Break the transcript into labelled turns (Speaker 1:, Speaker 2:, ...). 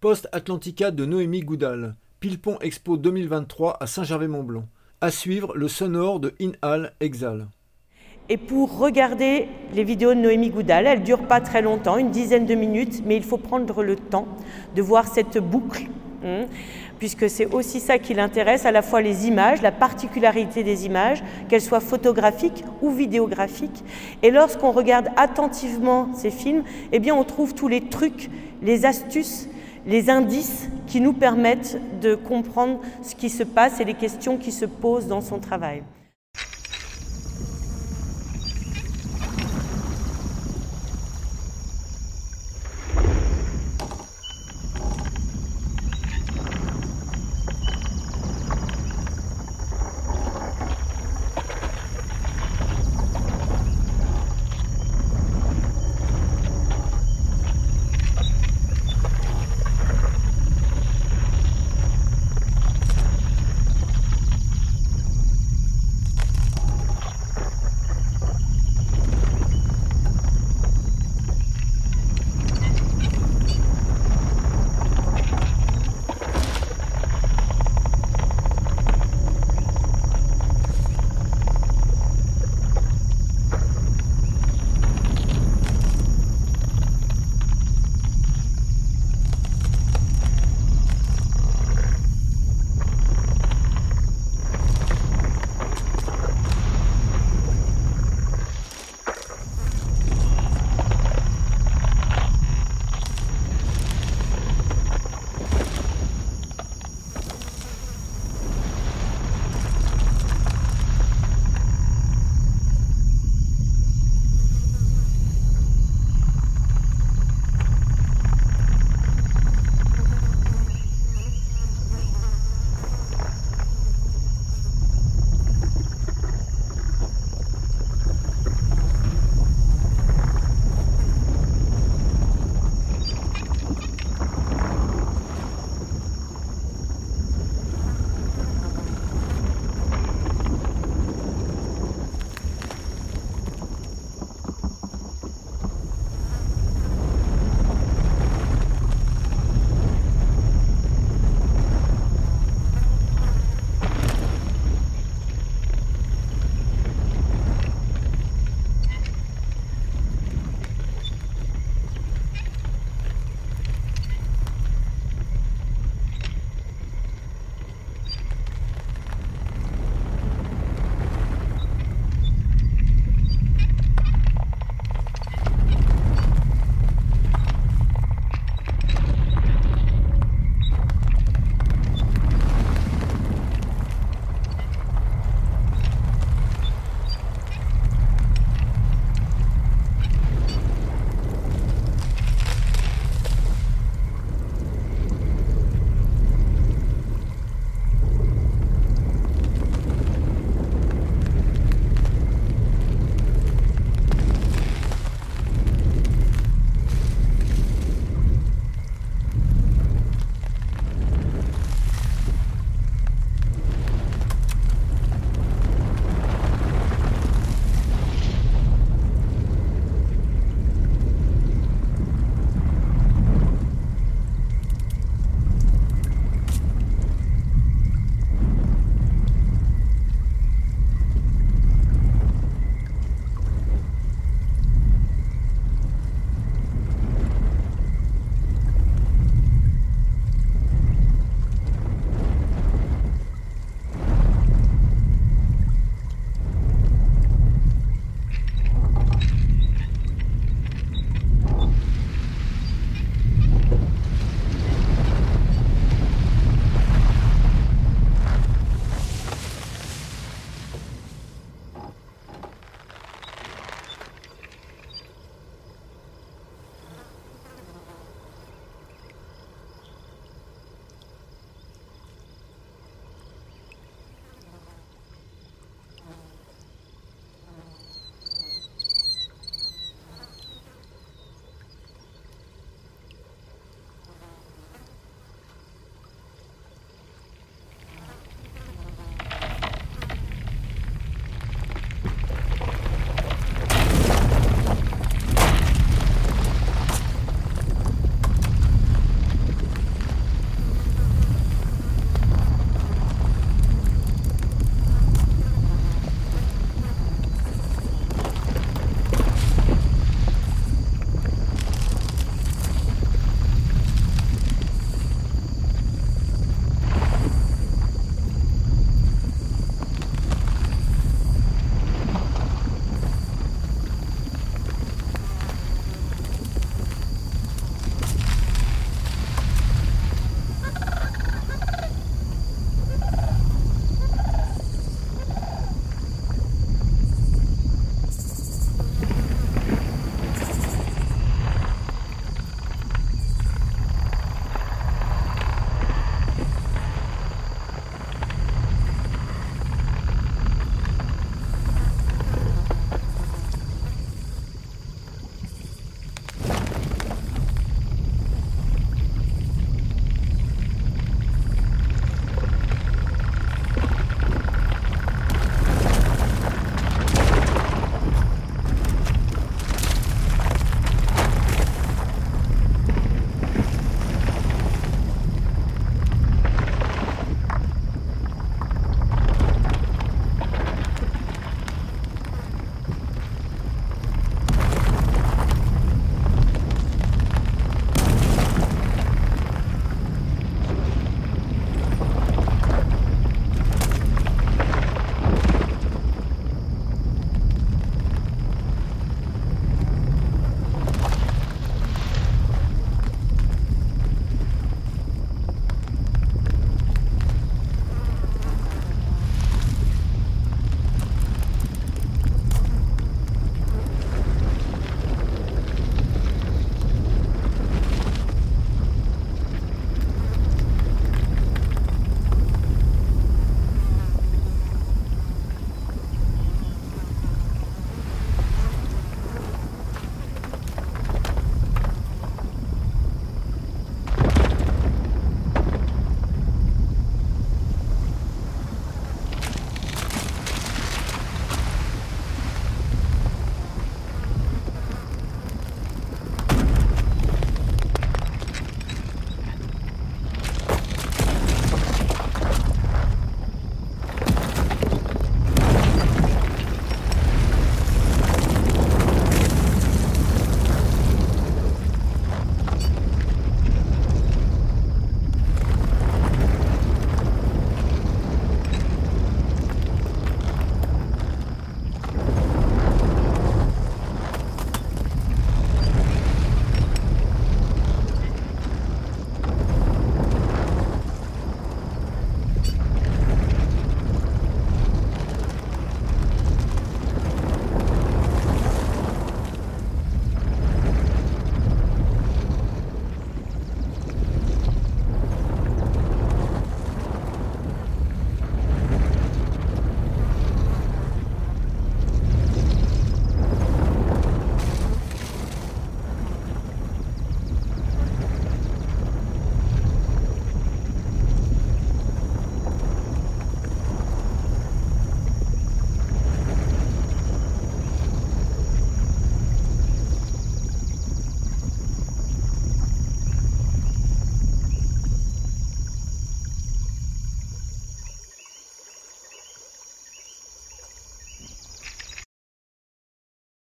Speaker 1: Post Atlantica de Noémie Goudal. Pilpon Expo 2023 à Saint-Gervais-Mont-Blanc. À suivre le sonore de Inhal Exhal.
Speaker 2: Et pour regarder les vidéos de Noémie Goudal, elles ne durent pas très longtemps, une dizaine de minutes, mais il faut prendre le temps de voir cette boucle, hein, puisque c'est aussi ça qui l'intéresse, à la fois les images, la particularité des images, qu'elles soient photographiques ou vidéographiques. Et lorsqu'on regarde attentivement ces films, eh bien on trouve tous les trucs, les astuces, les indices qui nous permettent de comprendre ce qui se passe et les questions qui se posent dans son travail.